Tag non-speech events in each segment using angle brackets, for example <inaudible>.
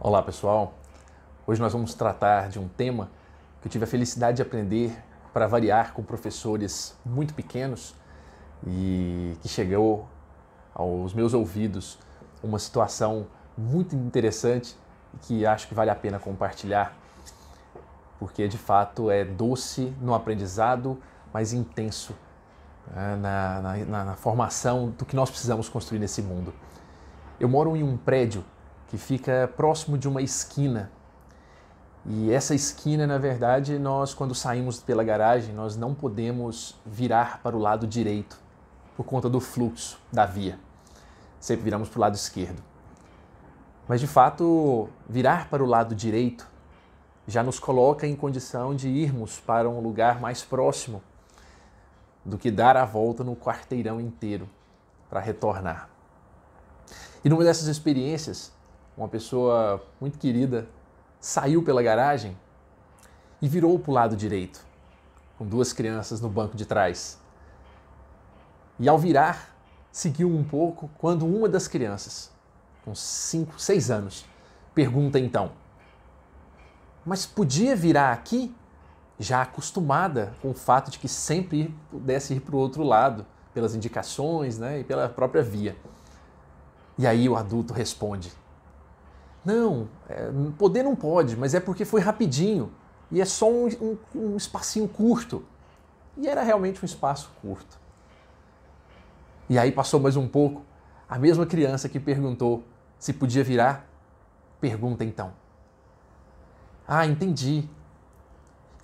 Olá pessoal, hoje nós vamos tratar de um tema que eu tive a felicidade de aprender para variar com professores muito pequenos e que chegou aos meus ouvidos uma situação muito interessante que acho que vale a pena compartilhar, porque de fato é doce no aprendizado, mas intenso né, na, na, na formação do que nós precisamos construir nesse mundo. Eu moro em um prédio que fica próximo de uma esquina. E essa esquina, na verdade, nós quando saímos pela garagem, nós não podemos virar para o lado direito por conta do fluxo da via. Sempre viramos para o lado esquerdo. Mas de fato, virar para o lado direito já nos coloca em condição de irmos para um lugar mais próximo do que dar a volta no quarteirão inteiro para retornar. E numa dessas experiências, uma pessoa muito querida, saiu pela garagem e virou para o lado direito, com duas crianças no banco de trás. E ao virar, seguiu um pouco quando uma das crianças, com 5, 6 anos, pergunta então: Mas podia virar aqui? Já acostumada com o fato de que sempre pudesse ir para o outro lado, pelas indicações né, e pela própria via. E aí o adulto responde: não, é, poder não pode, mas é porque foi rapidinho e é só um, um, um espacinho curto. E era realmente um espaço curto. E aí passou mais um pouco, a mesma criança que perguntou se podia virar, pergunta então. Ah, entendi.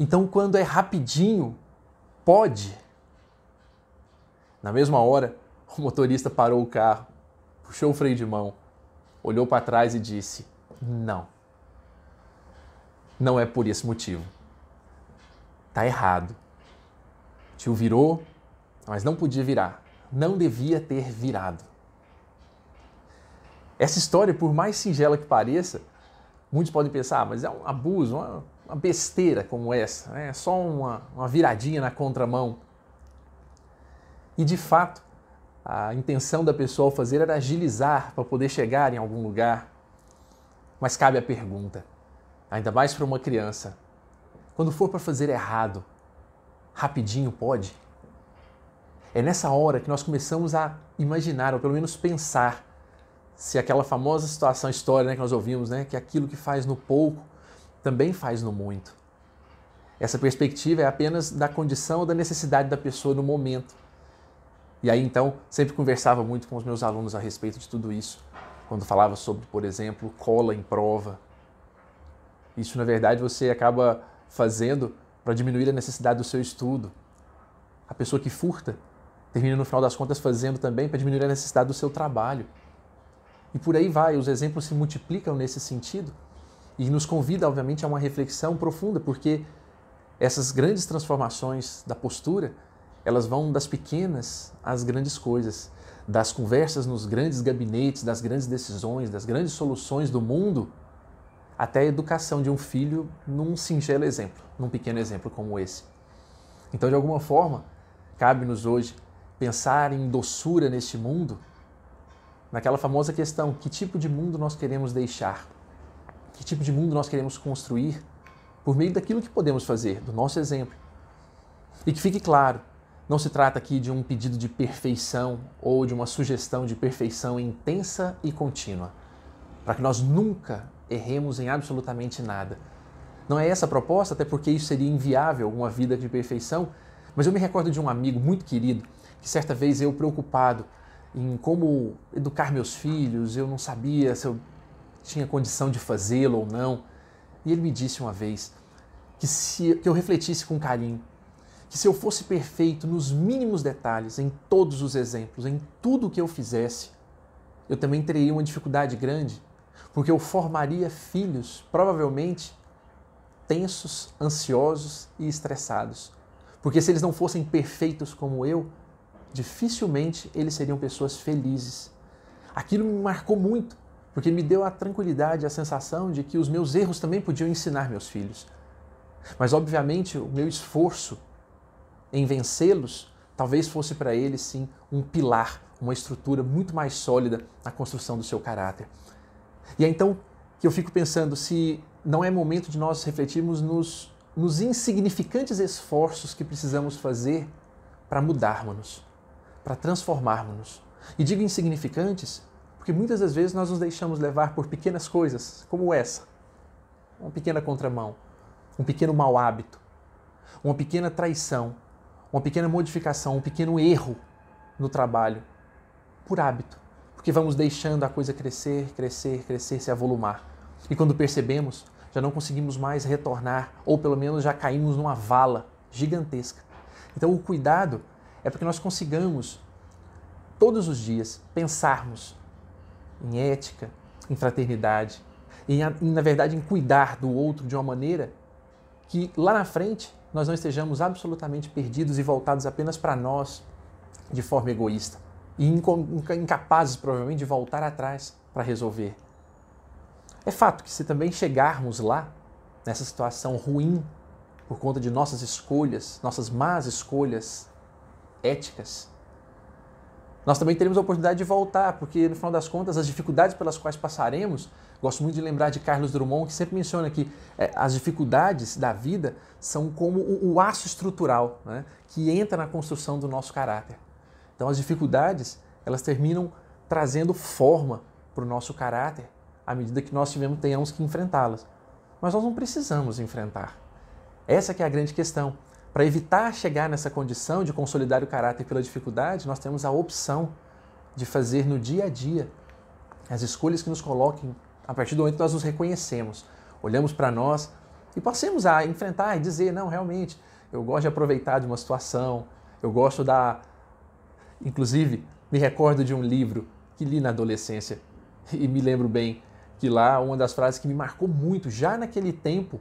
Então quando é rapidinho, pode? Na mesma hora, o motorista parou o carro, puxou o freio de mão, olhou para trás e disse: não. Não é por esse motivo. Tá errado. Tio virou, mas não podia virar. Não devia ter virado. Essa história, por mais singela que pareça, muitos podem pensar, ah, mas é um abuso, uma, uma besteira como essa, né? é só uma, uma viradinha na contramão. E de fato, a intenção da pessoa ao fazer era agilizar para poder chegar em algum lugar, mas cabe a pergunta, ainda mais para uma criança: quando for para fazer errado, rapidinho pode? É nessa hora que nós começamos a imaginar, ou pelo menos pensar, se aquela famosa situação, história né, que nós ouvimos, né, que aquilo que faz no pouco também faz no muito. Essa perspectiva é apenas da condição ou da necessidade da pessoa no momento. E aí então, sempre conversava muito com os meus alunos a respeito de tudo isso quando falava sobre, por exemplo, cola em prova. Isso, na verdade, você acaba fazendo para diminuir a necessidade do seu estudo. A pessoa que furta termina, no final das contas, fazendo também para diminuir a necessidade do seu trabalho. E por aí vai, os exemplos se multiplicam nesse sentido e nos convida, obviamente, a uma reflexão profunda, porque essas grandes transformações da postura, elas vão das pequenas às grandes coisas das conversas nos grandes gabinetes, das grandes decisões, das grandes soluções do mundo, até a educação de um filho num singelo exemplo, num pequeno exemplo como esse. Então, de alguma forma, cabe-nos hoje pensar em doçura neste mundo, naquela famosa questão: que tipo de mundo nós queremos deixar? Que tipo de mundo nós queremos construir por meio daquilo que podemos fazer, do nosso exemplo? E que fique claro, não se trata aqui de um pedido de perfeição ou de uma sugestão de perfeição intensa e contínua, para que nós nunca erremos em absolutamente nada. Não é essa a proposta, até porque isso seria inviável, uma vida de perfeição, mas eu me recordo de um amigo muito querido que certa vez eu preocupado em como educar meus filhos, eu não sabia se eu tinha condição de fazê-lo ou não. E ele me disse uma vez que se que eu refletisse com carinho que se eu fosse perfeito nos mínimos detalhes, em todos os exemplos, em tudo que eu fizesse, eu também teria uma dificuldade grande, porque eu formaria filhos, provavelmente, tensos, ansiosos e estressados. Porque se eles não fossem perfeitos como eu, dificilmente eles seriam pessoas felizes. Aquilo me marcou muito, porque me deu a tranquilidade, a sensação de que os meus erros também podiam ensinar meus filhos. Mas, obviamente, o meu esforço em vencê-los, talvez fosse para ele sim um pilar, uma estrutura muito mais sólida na construção do seu caráter. E é então que eu fico pensando se não é momento de nós refletirmos nos, nos insignificantes esforços que precisamos fazer para mudarmos-nos, para transformarmos-nos. E digo insignificantes porque muitas das vezes nós nos deixamos levar por pequenas coisas, como essa, uma pequena contramão, um pequeno mau hábito, uma pequena traição, uma pequena modificação, um pequeno erro no trabalho, por hábito, porque vamos deixando a coisa crescer, crescer, crescer, se avolumar. E quando percebemos, já não conseguimos mais retornar, ou pelo menos já caímos numa vala gigantesca. Então, o cuidado é para que nós consigamos, todos os dias, pensarmos em ética, em fraternidade, em, na verdade, em cuidar do outro de uma maneira que lá na frente nós não estejamos absolutamente perdidos e voltados apenas para nós de forma egoísta e incapazes, provavelmente, de voltar atrás para resolver. É fato que se também chegarmos lá, nessa situação ruim, por conta de nossas escolhas, nossas más escolhas éticas, nós também teremos a oportunidade de voltar, porque no final das contas, as dificuldades pelas quais passaremos Gosto muito de lembrar de Carlos Drummond, que sempre menciona que é, as dificuldades da vida são como o, o aço estrutural né, que entra na construção do nosso caráter. Então, as dificuldades elas terminam trazendo forma para o nosso caráter à medida que nós tivemos, tenhamos que enfrentá-las. Mas nós não precisamos enfrentar. Essa é a grande questão. Para evitar chegar nessa condição de consolidar o caráter pela dificuldade, nós temos a opção de fazer no dia a dia as escolhas que nos coloquem a partir do momento que nós nos reconhecemos, olhamos para nós e passemos a enfrentar e dizer: não, realmente, eu gosto de aproveitar de uma situação, eu gosto da. Inclusive, me recordo de um livro que li na adolescência <laughs> e me lembro bem que lá uma das frases que me marcou muito, já naquele tempo,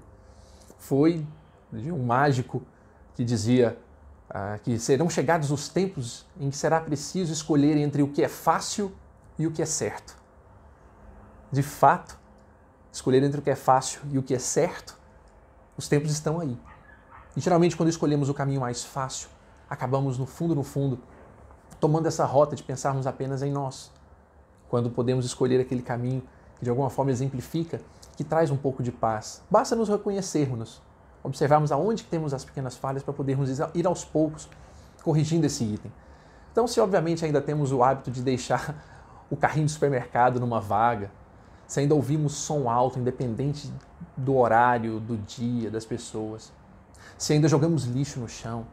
foi de um mágico que dizia ah, que serão chegados os tempos em que será preciso escolher entre o que é fácil e o que é certo de fato, escolher entre o que é fácil e o que é certo, os tempos estão aí. E geralmente, quando escolhemos o caminho mais fácil, acabamos no fundo, no fundo, tomando essa rota de pensarmos apenas em nós. Quando podemos escolher aquele caminho que de alguma forma exemplifica, que traz um pouco de paz. Basta nos reconhecermos, observarmos aonde temos as pequenas falhas para podermos ir aos poucos corrigindo esse item. Então, se obviamente ainda temos o hábito de deixar <laughs> o carrinho do supermercado numa vaga, se ainda ouvimos som alto, independente do horário, do dia, das pessoas, se ainda jogamos lixo no chão,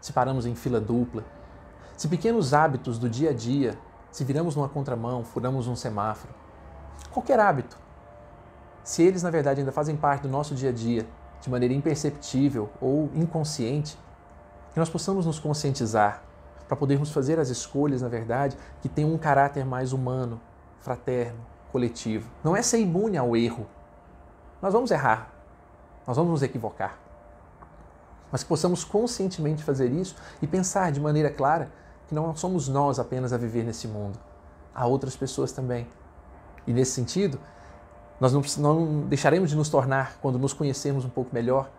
se paramos em fila dupla, se pequenos hábitos do dia a dia, se viramos numa contramão, furamos um semáforo, qualquer hábito, se eles na verdade ainda fazem parte do nosso dia a dia, de maneira imperceptível ou inconsciente, que nós possamos nos conscientizar para podermos fazer as escolhas, na verdade, que tenham um caráter mais humano, fraterno, coletivo. Não é ser imune ao erro. Nós vamos errar, nós vamos nos equivocar. Mas que possamos conscientemente fazer isso e pensar de maneira clara que não somos nós apenas a viver nesse mundo, há outras pessoas também. E nesse sentido, nós não, não deixaremos de nos tornar, quando nos conhecermos um pouco melhor,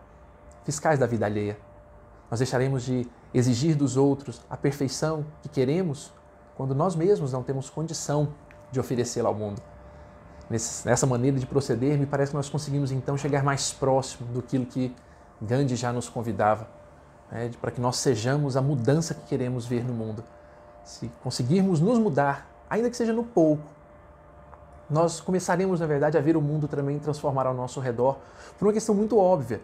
fiscais da vida alheia. Nós deixaremos de exigir dos outros a perfeição que queremos quando nós mesmos não temos condição de oferecê-la ao mundo nessa maneira de proceder, me parece que nós conseguimos então chegar mais próximo do que Gandhi já nos convidava, né, para que nós sejamos a mudança que queremos ver no mundo. Se conseguirmos nos mudar, ainda que seja no pouco, nós começaremos, na verdade, a ver o mundo também transformar ao nosso redor por uma questão muito óbvia,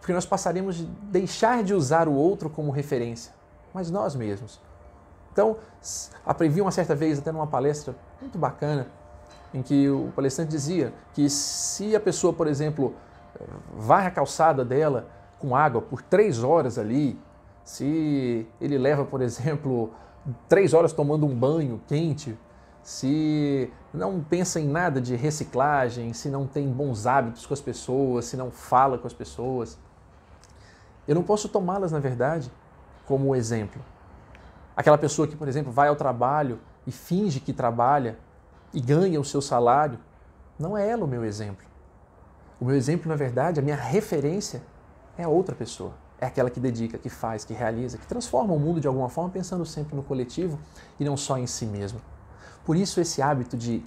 porque nós passaremos de deixar de usar o outro como referência, mas nós mesmos. Então, aprendi uma certa vez, até numa palestra muito bacana, em que o palestrante dizia que se a pessoa, por exemplo, varre a calçada dela com água por três horas ali, se ele leva, por exemplo, três horas tomando um banho quente, se não pensa em nada de reciclagem, se não tem bons hábitos com as pessoas, se não fala com as pessoas, eu não posso tomá-las, na verdade, como exemplo. Aquela pessoa que, por exemplo, vai ao trabalho e finge que trabalha e ganha o seu salário, não é ela o meu exemplo. O meu exemplo, na verdade, a minha referência é a outra pessoa. É aquela que dedica, que faz, que realiza, que transforma o mundo de alguma forma, pensando sempre no coletivo e não só em si mesmo. Por isso, esse hábito de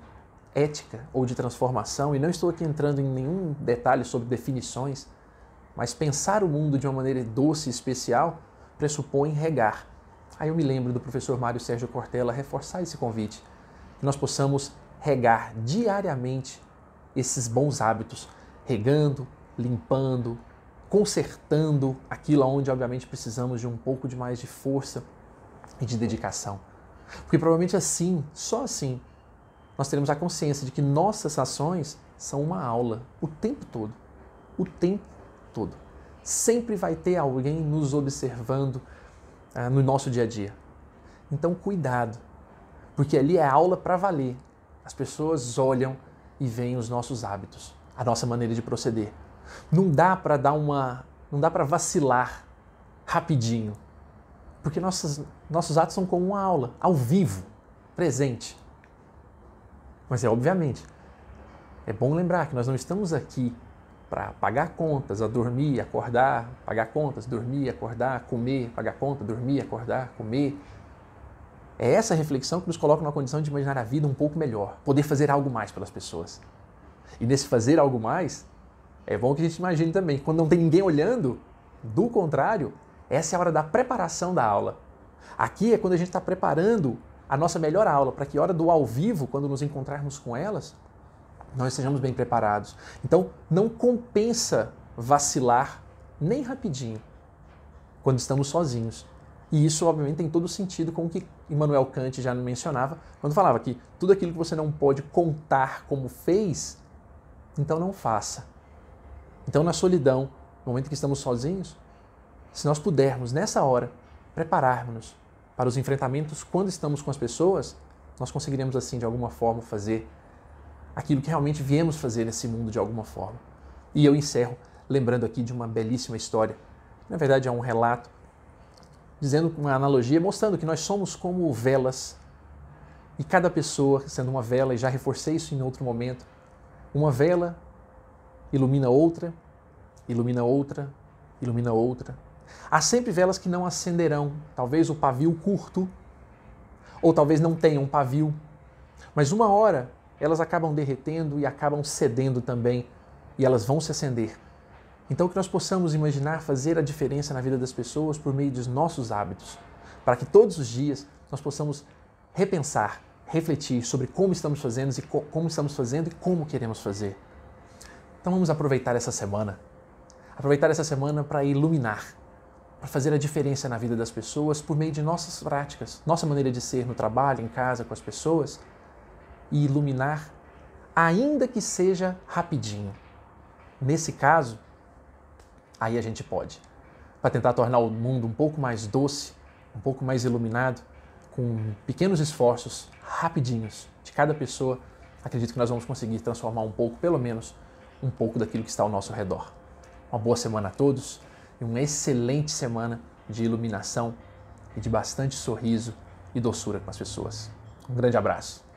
ética ou de transformação, e não estou aqui entrando em nenhum detalhe sobre definições, mas pensar o mundo de uma maneira doce e especial pressupõe regar. Aí eu me lembro do professor Mário Sérgio Cortella reforçar esse convite, que nós possamos regar diariamente esses bons hábitos, regando, limpando, consertando aquilo onde obviamente precisamos de um pouco de mais de força e de dedicação. Porque provavelmente assim, só assim, nós teremos a consciência de que nossas ações são uma aula o tempo todo. O tempo todo. Sempre vai ter alguém nos observando ah, no nosso dia a dia. Então, cuidado, porque ali é aula para valer. As pessoas olham e veem os nossos hábitos, a nossa maneira de proceder. Não dá para dar uma, não dá para vacilar rapidinho, porque nossos, nossos atos são como uma aula, ao vivo, presente. Mas é obviamente, é bom lembrar que nós não estamos aqui para pagar contas, a dormir, acordar, pagar contas, dormir, acordar, comer, pagar conta, dormir, acordar, comer. É essa reflexão que nos coloca numa condição de imaginar a vida um pouco melhor, poder fazer algo mais pelas pessoas. E nesse fazer algo mais, é bom que a gente imagine também, quando não tem ninguém olhando, do contrário, essa é a hora da preparação da aula. Aqui é quando a gente está preparando a nossa melhor aula, para que hora do ao vivo, quando nos encontrarmos com elas, nós estejamos bem preparados. Então, não compensa vacilar nem rapidinho quando estamos sozinhos. E isso, obviamente, tem todo sentido com o que Immanuel Kant já mencionava, quando falava que tudo aquilo que você não pode contar como fez, então não faça. Então, na solidão, no momento que estamos sozinhos, se nós pudermos, nessa hora, prepararmos-nos para os enfrentamentos quando estamos com as pessoas, nós conseguiremos, assim, de alguma forma, fazer aquilo que realmente viemos fazer nesse mundo de alguma forma. E eu encerro lembrando aqui de uma belíssima história. Na verdade, é um relato dizendo uma analogia, mostrando que nós somos como velas e cada pessoa sendo uma vela, e já reforcei isso em outro momento, uma vela ilumina outra, ilumina outra, ilumina outra, Há sempre velas que não acenderão, talvez o pavio curto, ou talvez não tenham pavio, mas uma hora elas acabam derretendo e acabam cedendo também, e elas vão se acender. Então, que nós possamos imaginar fazer a diferença na vida das pessoas por meio dos nossos hábitos, para que todos os dias nós possamos repensar, refletir sobre como estamos fazendo e como estamos fazendo e como queremos fazer. Então, vamos aproveitar essa semana, aproveitar essa semana para iluminar para fazer a diferença na vida das pessoas por meio de nossas práticas, nossa maneira de ser no trabalho, em casa, com as pessoas e iluminar, ainda que seja rapidinho. Nesse caso, aí a gente pode, para tentar tornar o mundo um pouco mais doce, um pouco mais iluminado, com pequenos esforços rapidinhos de cada pessoa, acredito que nós vamos conseguir transformar um pouco, pelo menos, um pouco daquilo que está ao nosso redor. Uma boa semana a todos e uma excelente semana de iluminação e de bastante sorriso e doçura com as pessoas. Um grande abraço.